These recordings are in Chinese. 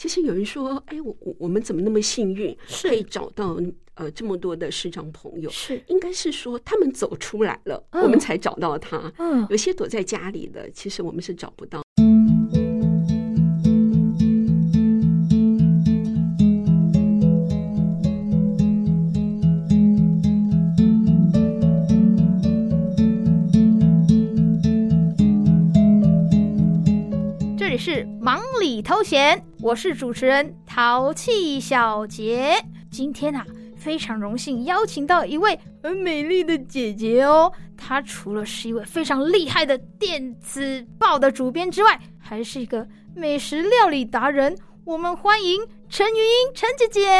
其实有人说，哎，我我我们怎么那么幸运，可以找到呃这么多的市长朋友？是，应该是说他们走出来了，嗯、我们才找到他。嗯，有些躲在家里的，其实我们是找不到。忙里偷闲，我是主持人淘气小杰。今天啊，非常荣幸邀请到一位很美丽的姐姐哦。她除了是一位非常厉害的电子报的主编之外，还是一个美食料理达人。我们欢迎陈云英陈姐姐。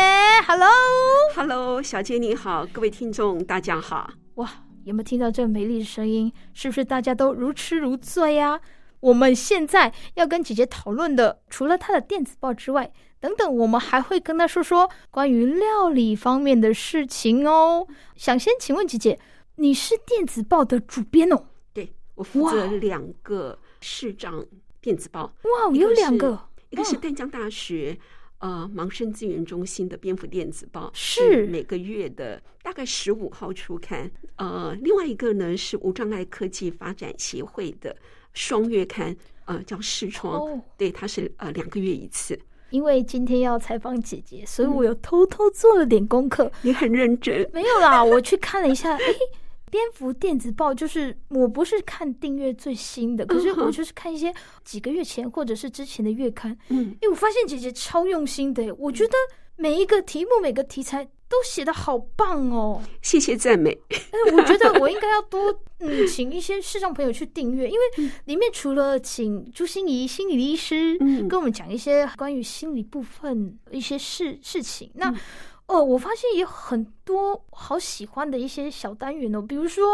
Hello，Hello，小杰你好，各位听众大家好。哇，有没有听到这美丽的声音？是不是大家都如痴如醉呀？我们现在要跟姐姐讨论的，除了她的电子报之外，等等，我们还会跟她说说关于料理方面的事情哦。想先请问姐姐，你是电子报的主编哦？对，我负责两个市长电子报。哇，有两个，一个是淡江大学、嗯、呃盲生资源中心的蝙蝠电子报，是每个月的大概十五号出刊。呃，另外一个呢是无障碍科技发展协会的。双月刊，呃，叫视窗，oh. 对，它是呃两个月一次。因为今天要采访姐姐，所以我有偷偷做了点功课。你很认真？没有啦，我去看了一下，哎，蝙蝠电子报就是我不是看订阅最新的，可是我就是看一些几个月前或者是之前的月刊。嗯，哎，我发现姐姐超用心的，我觉得每一个题目、每个题材。都写的好棒哦！谢谢赞美。哎，我觉得我应该要多 嗯，请一些视障朋友去订阅，因为里面除了请朱心怡心理医师跟我们讲一些关于心理部分一些事事情，那哦，我发现也有很多好喜欢的一些小单元哦，比如说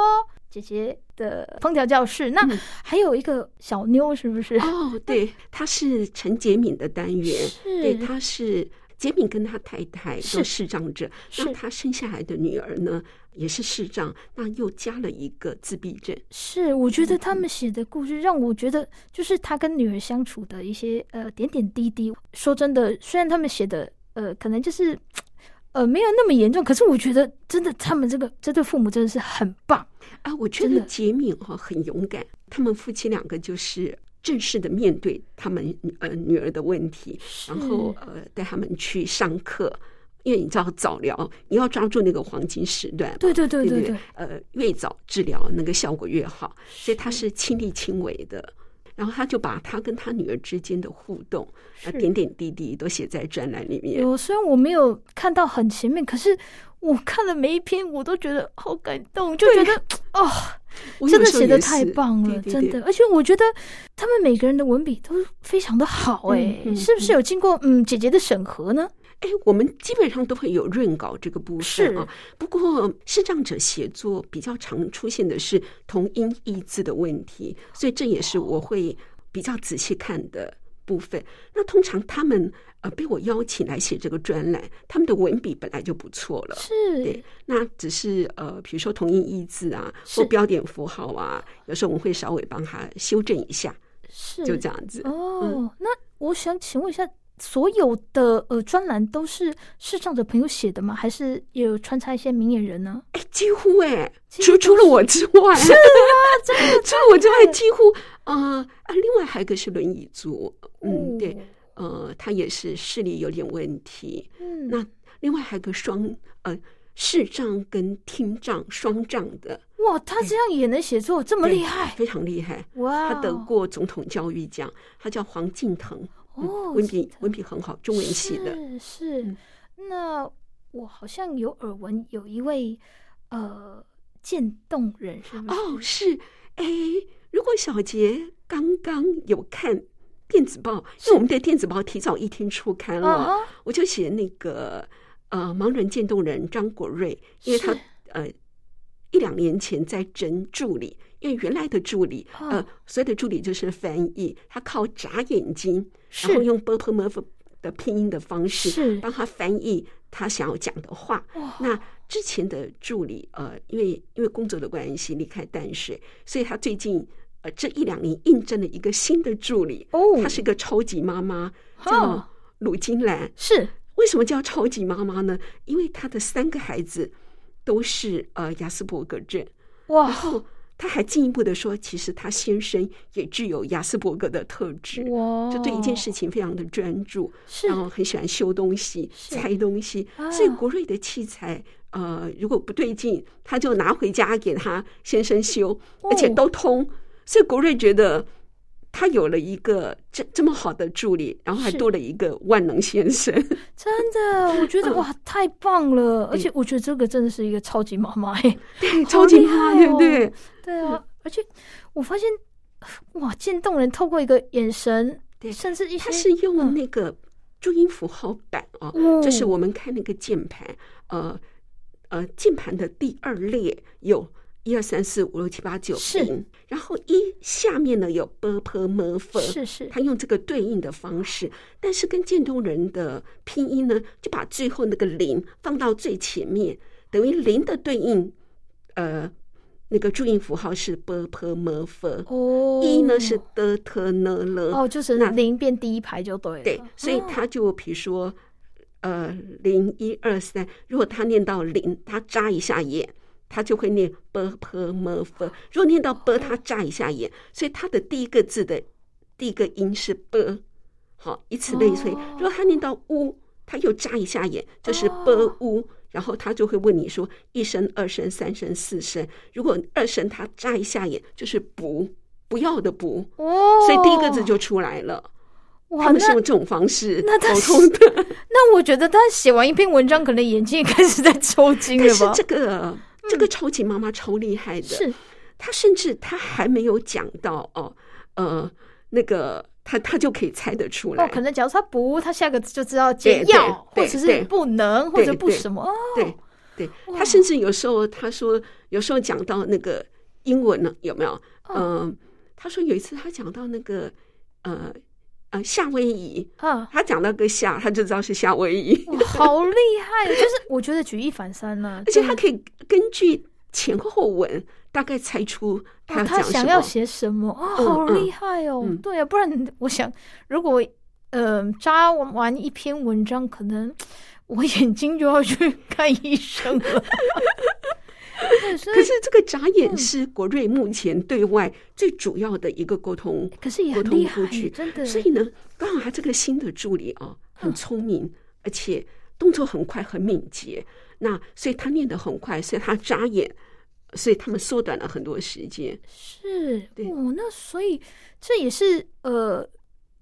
姐姐的烹调教室，那还有一个小妞，是不是？哦，对，她是陈洁敏的单元，对，她是。杰敏跟他太太都视障者，那他生下来的女儿呢也是视障，那又加了一个自闭症。是，我觉得他们写的故事让我觉得，就是他跟女儿相处的一些呃点点滴滴。说真的，虽然他们写的呃可能就是呃没有那么严重，可是我觉得真的他们这个这对父母真的是很棒啊！我觉得杰敏哈很勇敢，他们夫妻两个就是。正式的面对他们呃女儿的问题，然后呃带他们去上课，因为你知道早疗，你要抓住那个黄金时段，对对对对对，对对呃越早治疗那个效果越好，所以他是亲力亲为的。然后他就把他跟他女儿之间的互动，啊点点滴滴都写在专栏里面。有虽然我没有看到很前面，可是我看了每一篇，我都觉得好感动，就觉得哦。真的写的太棒了，真的，而且我觉得他们每个人的文笔都非常的好，哎，是不是有经过嗯姐姐的审核呢？哎，我们基本上都会有润稿这个部分啊。不过视障者写作比较常出现的是同音异字的问题，所以这也是我会比较仔细看的部分。那通常他们呃。被我邀请来写这个专栏，他们的文笔本来就不错了，是对。那只是呃，比如说同音异字啊，或标点符号啊，有时候我们会稍微帮他修正一下，是就这样子。哦，嗯、那我想请问一下，所有的呃专栏都是视障的朋友写的吗？还是有穿插一些明眼人呢？哎，几乎哎、欸，除除了我之外，是啊，真的，除了我之外，几乎呃啊，另外还有一个是轮椅族，嗯，对。呃，他也是视力有点问题。嗯，那另外还有个双呃视障跟听障双障的。哇，他这样也能写作，这么厉害，非常厉害。哇，他得过总统教育奖。他叫黄敬腾，哦，文笔文笔很好，中文系的。是是。嗯，那我好像有耳闻，有一位呃渐冻人，是吗？哦，是。哎，如果小杰刚刚有看。电子报，因为我们的电子报提早一天出刊了，我就写那个呃盲人渐冻人张国瑞，因为他呃一两年前在争助理，因为原来的助理呃所有的助理就是翻译，他靠眨眼睛，然后用 “butter muff” 的拼音的方式帮他翻译他想要讲的话。那之前的助理呃，因为因为工作的关系离开淡水，所以他最近呃这一两年印证了一个新的助理。哦，她是一个超级妈妈。叫。鲁金兰。是。为什么叫超级妈妈呢？因为她的三个孩子都是呃雅斯伯格症。哇。哦。她还进一步的说，其实他先生也具有亚斯伯格的特质。哇！就对一件事情非常的专注，是然后很喜欢修东西、拆东西。啊、所以国瑞的器材。呃，如果不对劲，他就拿回家给他先生修，哦、而且都通。所以国瑞觉得他有了一个这这么好的助理，然后还多了一个万能先生。真的，我觉得、嗯、哇，太棒了！而且我觉得这个真的是一个超级妈妈哎，对，超级妈妈，对不对？对啊，而且我发现哇，渐冻人透过一个眼神，对，甚至一些他是用那个注音符号板哦，嗯、就是我们看那个键盘，呃。呃，键盘的第二列有一二三四五六七八九是，然后一下面呢有 b p m f，是是，他用这个对应的方式，但是跟渐冻人的拼音呢，就把最后那个零放到最前面，等于零的对应，呃，那个注音符号是 b p m f，哦，一呢是 d t n l，哦，就是那零变第一排就对了，对，所以他就比如说。呃，零一二三，如果他念到零，他眨一下眼，他就会念 b p m f。如果念到 b，他眨一下眼，所以他的第一个字的第一个音是 b。好，以此类推。如果他念到 u，他又眨一下眼，就是 b u。然后他就会问你说一声、二声、三声、四声。如果二声他眨一下眼，就是不不要的不。所以第一个字就出来了。他们是用这种方式沟通的。那，那我觉得他写完一篇文章，可能眼睛也开始在抽筋了吧？是这个这个超级妈妈超厉害的，是她甚至她还没有讲到哦，呃，那个她她就可以猜得出来。哦，可能假如她不，她下个字就知道解药，或者是不能，或者不什么。对对，她甚至有时候她说，有时候讲到那个英文呢，有没有？嗯，她说有一次她讲到那个呃。呃，夏威夷啊，他讲到个夏，他就知道是夏威夷，好厉害！就是我觉得举一反三呢，而且他可以根据前后文大概猜出他他想要写什么啊，好厉害哦！对啊，不然我想，如果呃扎完一篇文章，可能 我眼睛就要去 看医生了。可是这个眨眼是国瑞目前对外最主要的一个沟通，可是也很厉害，真的。所以呢，刚好他这个新的助理啊，很聪明，而且动作很快，很敏捷。那所以他念得很快，所以他眨眼，所以他们缩短了很多时间。是，对哦，那所以这也是呃。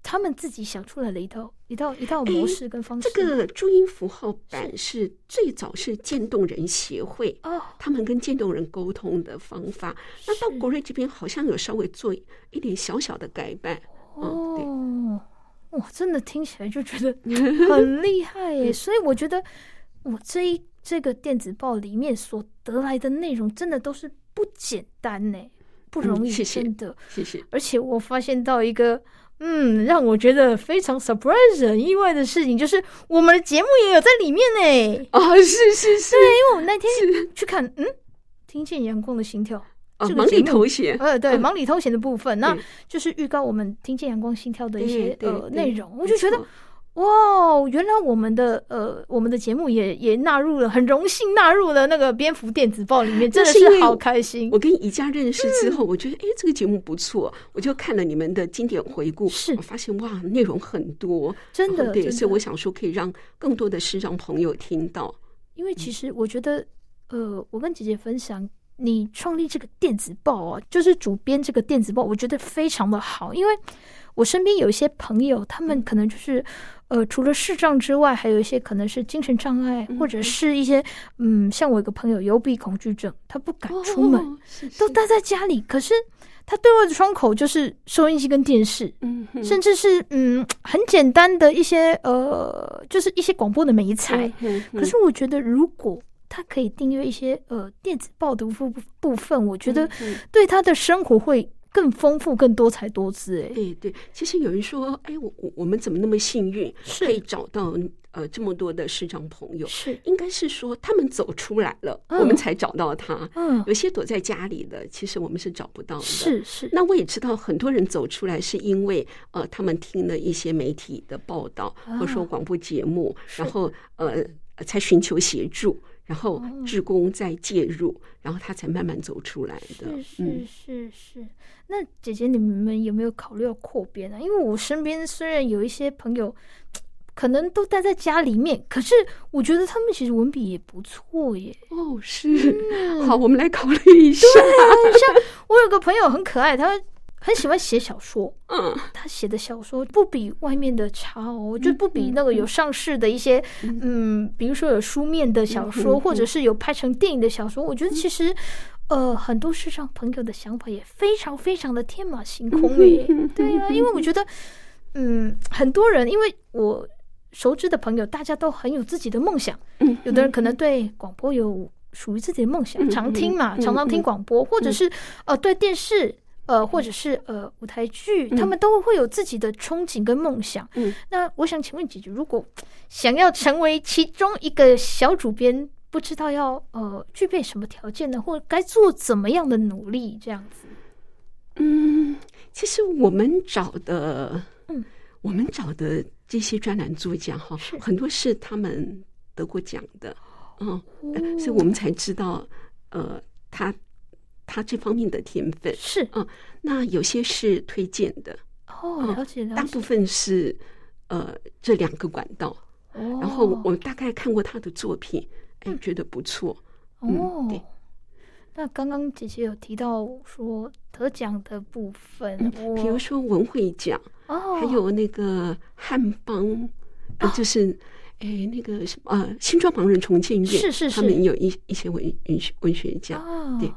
他们自己想出来了一套一套一套模式跟方式。这个注音符号版是最早是渐冻人协会哦，他们跟渐冻人沟通的方法。那到国瑞这边好像有稍微做一点小小的改版哦。哇，真的听起来就觉得很厉害耶！所以我觉得我这一这个电子报里面所得来的内容真的都是不简单呢，不容易，真的。谢谢。而且我发现到一个。嗯，让我觉得非常 surprise、很意外的事情，就是我们的节目也有在里面呢。啊，是是是，对，因为我们那天去看，嗯，听见阳光的心跳，这个忙里偷闲，呃，对，忙里偷闲的部分，那就是预告我们听见阳光心跳的一些呃内容，我就觉得。哇，原来我们的呃，我们的节目也也纳入了，很荣幸纳入了那个蝙蝠电子报里面，真的是好开心。我跟宜家认识之后，我觉得哎、嗯，这个节目不错，我就看了你们的经典回顾，是。我发现哇，内容很多，真的对，的。所以我想说可以让更多的视障朋友听到。因为其实我觉得，呃，我跟姐姐分享，你创立这个电子报啊，就是主编这个电子报，我觉得非常的好，因为我身边有一些朋友，他们可能就是。呃，除了视障之外，还有一些可能是精神障碍，或者是一些嗯，像我一个朋友幽闭恐惧症，他不敢出门，都待在家里。可是他对外的窗口就是收音机跟电视，嗯，甚至是嗯很简单的一些呃，就是一些广播的媒材。可是我觉得，如果他可以订阅一些呃电子报的部部分，我觉得对他的生活会更丰富、更多彩多姿。哎，对对，其实有人说，哎，我我我们怎么那么幸运，可以找到呃这么多的视障朋友？是，应该是说他们走出来了，我们才找到他。嗯，有些躲在家里的，其实我们是找不到的。是是。那我也知道很多人走出来，是因为呃，他们听了一些媒体的报道，或者说广播节目，然后呃，才寻求协助。然后志工再介入，哦、然后他才慢慢走出来的。是是是是。那姐姐，你们有没有考虑要扩编呢？因为我身边虽然有一些朋友，可能都待在家里面，可是我觉得他们其实文笔也不错耶。哦，是。嗯、好，我们来考虑一下。对啊，像我有个朋友很可爱，他。很喜欢写小说，嗯，他写的小说不比外面的差哦，就不比那个有上市的一些，嗯，比如说有书面的小说，或者是有拍成电影的小说。我觉得其实，呃，很多时尚朋友的想法也非常非常的天马行空诶。对啊，因为我觉得，嗯，很多人，因为我熟知的朋友，大家都很有自己的梦想，有的人可能对广播有属于自己的梦想，常听嘛，常常听广播，或者是呃，对电视。呃，或者是呃舞台剧，他们都会有自己的憧憬跟梦想。嗯，那我想请问姐姐，如果想要成为其中一个小主编，不知道要呃具备什么条件呢？或该做怎么样的努力？这样子？嗯，其实我们找的，嗯，我们找的这些专栏作家哈，很多是他们得过奖的，嗯，哦，所以我们才知道，呃，他。他这方面的天分。是。嗯，那有些是推荐的。哦，了解了解。大部分是呃这两个管道，哦，然后我大概看过他的作品，哎，觉得不错。哦。对，那刚刚姐姐有提到说得奖的部分，比如说文慧奖哦，还有那个汉邦，就是哎那个什么呃新庄盲人重建院是是是，他们有一一些文文学文学奖对。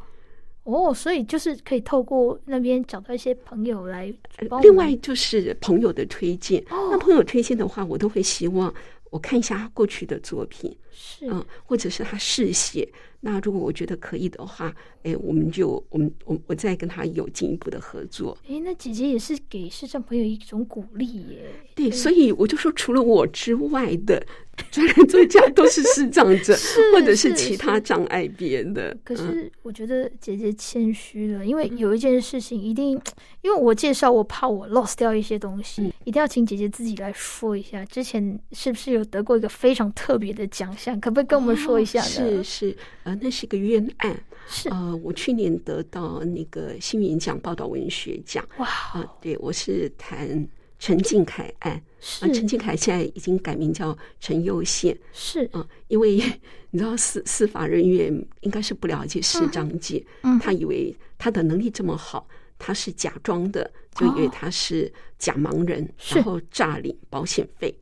哦，所以就是可以透过那边找到一些朋友来。另外就是朋友的推荐，哦、那朋友推荐的话，我都会希望我看一下他过去的作品，是嗯，或者是他试写。那如果我觉得可以的话，哎，我们就我们我我再跟他有进一步的合作。哎，那姐姐也是给视障朋友一种鼓励耶。对，所以我就说，除了我之外的 专栏作家都是视障者，或者是其他障碍别的。可是我觉得姐姐谦虚了，因为有一件事情一定，因为我介绍，我怕我 lost 掉一些东西，一定要请姐姐自己来说一下，之前是不是有得过一个非常特别的奖项？可不可以跟我们说一下呢？是是。啊，那是一个冤案，是。呃，我去年得到那个新云奖报道文学奖，哇，啊，对，我是谈陈敬凯案，是。啊，陈敬凯现在已经改名叫陈佑宪，是。啊，因为 你知道司司法人员应该是不了解视障界，嗯，他以为他的能力这么好，他是假装的，就以为他是假盲人，哦、然后诈领保险费。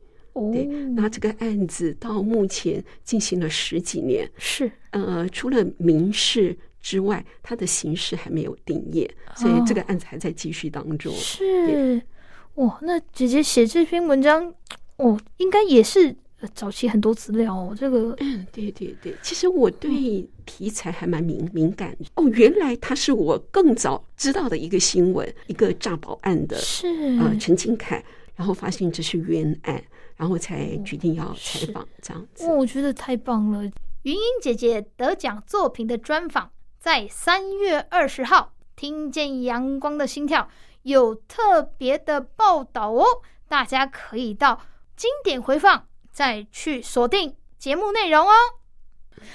对，那这个案子到目前进行了十几年，是呃，除了民事之外，它的刑事还没有定业，所以这个案子还在继续当中。是哇，那姐姐写这篇文章，哦，应该也是早期很多资料哦。这个，嗯，对对对，其实我对题材还蛮敏敏感的。哦，原来他是我更早知道的一个新闻，一个诈保案的，是呃陈金凯，然后发现这是冤案。然后才决定要采访这样子，我觉得太棒了。云英姐姐得奖作品的专访，在三月二十号，听见阳光的心跳有特别的报道哦，大家可以到经典回放再去锁定节目内容哦。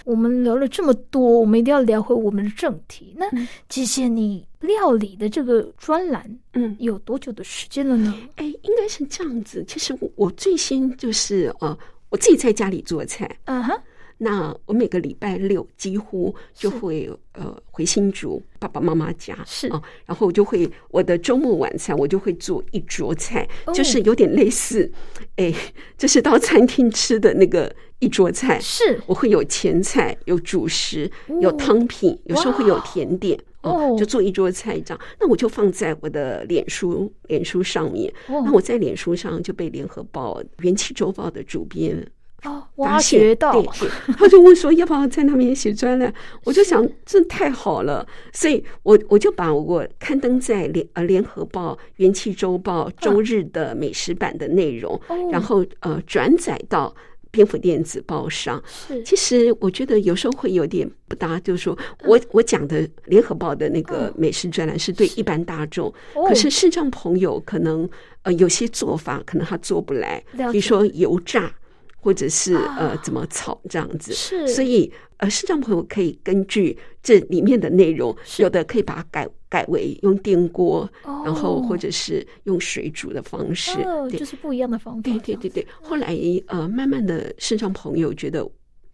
我们聊了这么多，我们一定要聊回我们的正题。那谢谢你料理的这个专栏，嗯，有多久的时间了呢？哎，应该是这样子。其实我我最先就是呃，我自己在家里做菜，嗯哼。那我每个礼拜六几乎就会呃回新竹爸爸妈妈家，是。啊，然后我就会我的周末晚餐我就会做一桌菜，就是有点类似，哎，就是到餐厅吃的那个。一桌菜。是，我会有前菜，有主食，有汤品，有时候会有甜点哦，就做一桌菜这样。那我就放在我的脸书脸书上面。那我在脸书上就被联合报元气周报的主编挖掘到，对对，他就问说要不要在那边写专栏？我就想这太好了，所以我我就把我刊登在联呃联合报、元气周报周日的美食版的内容，然后呃转载到。蝙蝠电子报上，是。其实我觉得有时候会有点不搭，就是说我我讲的联合报的那个美食专栏是对一般大众，可是视障朋友可能呃有些做法可能他做不来，比如说油炸或者是呃怎么炒这样子，是所以呃视障朋友可以根据这里面的内容，有的可以把它改。改为用电锅，然后或者是用水煮的方式，哦、就是不一样的方法。对对对对，后来呃，慢慢的，市上朋友觉得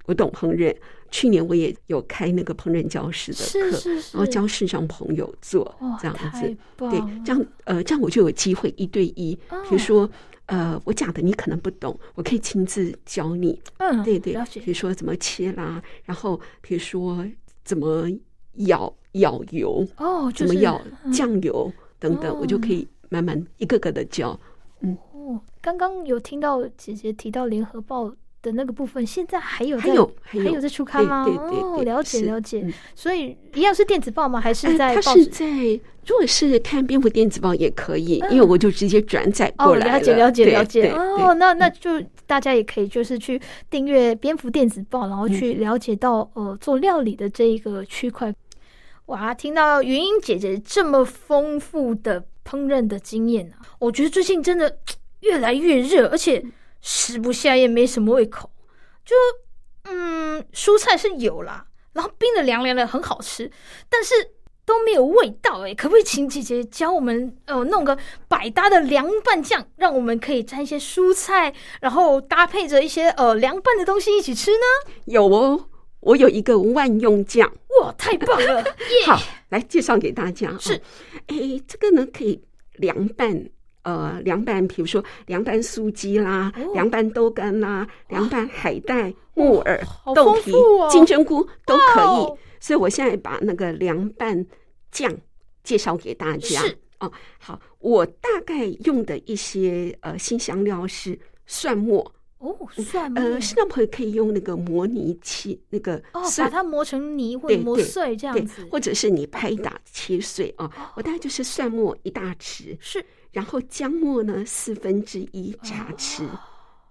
我懂烹饪。去年我也有开那个烹饪教室的课，然后教视障朋友做这样子。对，这样呃，这样我就有机会一对一，比如说呃，我讲的你可能不懂，我可以亲自教你。嗯，对对，比如说怎么切啦，然后比如说怎么舀。舀油哦，怎么舀酱油等等，我就可以慢慢一个个的教。嗯，哦，刚刚有听到姐姐提到联合报的那个部分，现在还有还有还有在出刊吗？对对对，了解了解。所以一样是电子报吗？还是在？它是在，如果是看蝙蝠电子报也可以，因为我就直接转载过来了。了解了解了解。哦，那那就大家也可以就是去订阅蝙蝠电子报，然后去了解到呃做料理的这一个区块。哇，听到云英姐姐这么丰富的烹饪的经验啊，我觉得最近真的越来越热，而且食不下咽，没什么胃口。就嗯，蔬菜是有啦，然后冰的凉凉的很好吃，但是都没有味道哎。可不可以请姐姐教我们呃弄个百搭的凉拌酱，让我们可以沾一些蔬菜，然后搭配着一些呃凉拌的东西一起吃呢？有哦。我有一个万用酱，哇，太棒了！好，来介绍给大家。是，哎，这个呢可以凉拌，呃，凉拌，比如说凉拌素鸡啦，凉拌豆干啦，凉拌海带、木耳、豆皮、金针菇都可以。所以我现在把那个凉拌酱介绍给大家。哦，好，我大概用的一些呃新香料是蒜末。哦，蒜呃，视障朋友可以用那个磨泥器，那个哦，把它磨成泥或者磨碎这样子，或者是你拍打切碎啊。我大概就是蒜末一大匙，是，然后姜末呢四分之一茶匙，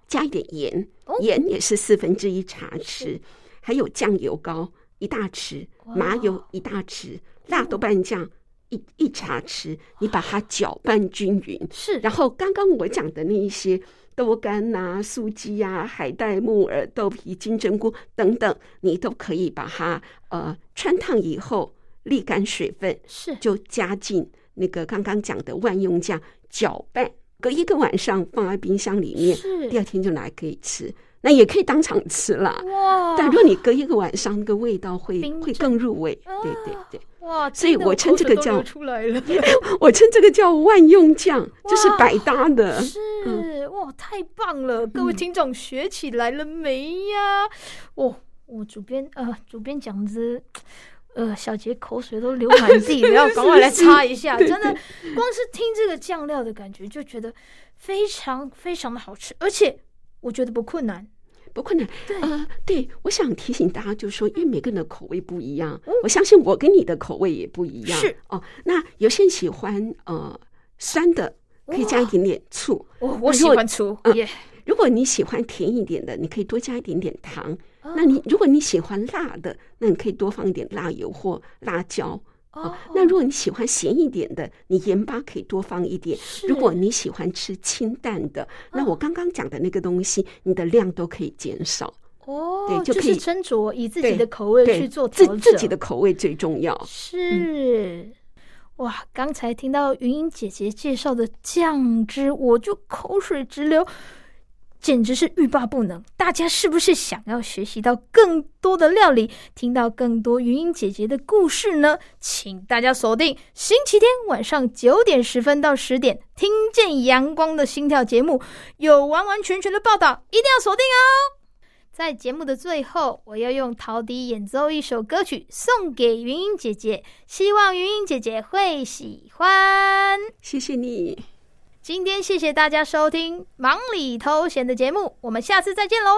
加一点盐，盐也是四分之一茶匙，还有酱油膏一大匙，麻油一大匙，辣豆瓣酱一一茶匙，你把它搅拌均匀，是，然后刚刚我讲的那一些。豆干呐、素鸡呀、海带、木耳、豆皮、金针菇等等，你都可以把它呃穿烫以后沥干水分，是。就加进那个刚刚讲的万用酱搅拌，隔一个晚上放在冰箱里面，是第二天就拿来可以吃。那也可以当场吃啦。哇！但如果你隔一个晚上，那个味道会会更入味。对对对。哇！所以我称这个叫出来了。我称这个叫万用酱，就是百搭的。是哇，太棒了！各位听众学起来了没呀？哦，我主编呃，主编讲着，呃，小杰口水都流满地了，要 赶快来擦一下。真的，光是听这个酱料的感觉，就觉得非常非常的好吃，而且我觉得不困难。不困难，呃，对，我想提醒大家，就是说，因为每个人的口味不一样，我相信我跟你的口味也不一样。是哦，那有些人喜欢呃酸的，可以加一点点醋。我我喜欢醋。嗯，如果你喜欢甜一点的，你可以多加一点点糖。那你如果你喜欢辣的，那你可以多放一点辣油或辣椒。哦，那如果你喜欢咸一点的，你盐巴可以多放一点。如果你喜欢吃清淡的，那我刚刚讲的那个东西，你的量都可以减少。哦，对，就可以斟酌以自己的口味去做调整。自自己的口味最重要。是，哇，刚才听到芸英姐姐介绍的酱汁，我就口水直流。简直是欲罢不能！大家是不是想要学习到更多的料理，听到更多云英姐姐的故事呢？请大家锁定星期天晚上九点十分到十点，听见阳光的心跳节目，有完完全全的报道，一定要锁定哦！在节目的最后，我要用陶笛演奏一首歌曲送给云英姐姐，希望云英姐姐会喜欢。谢谢你。今天谢谢大家收听忙里偷闲的节目，我们下次再见喽。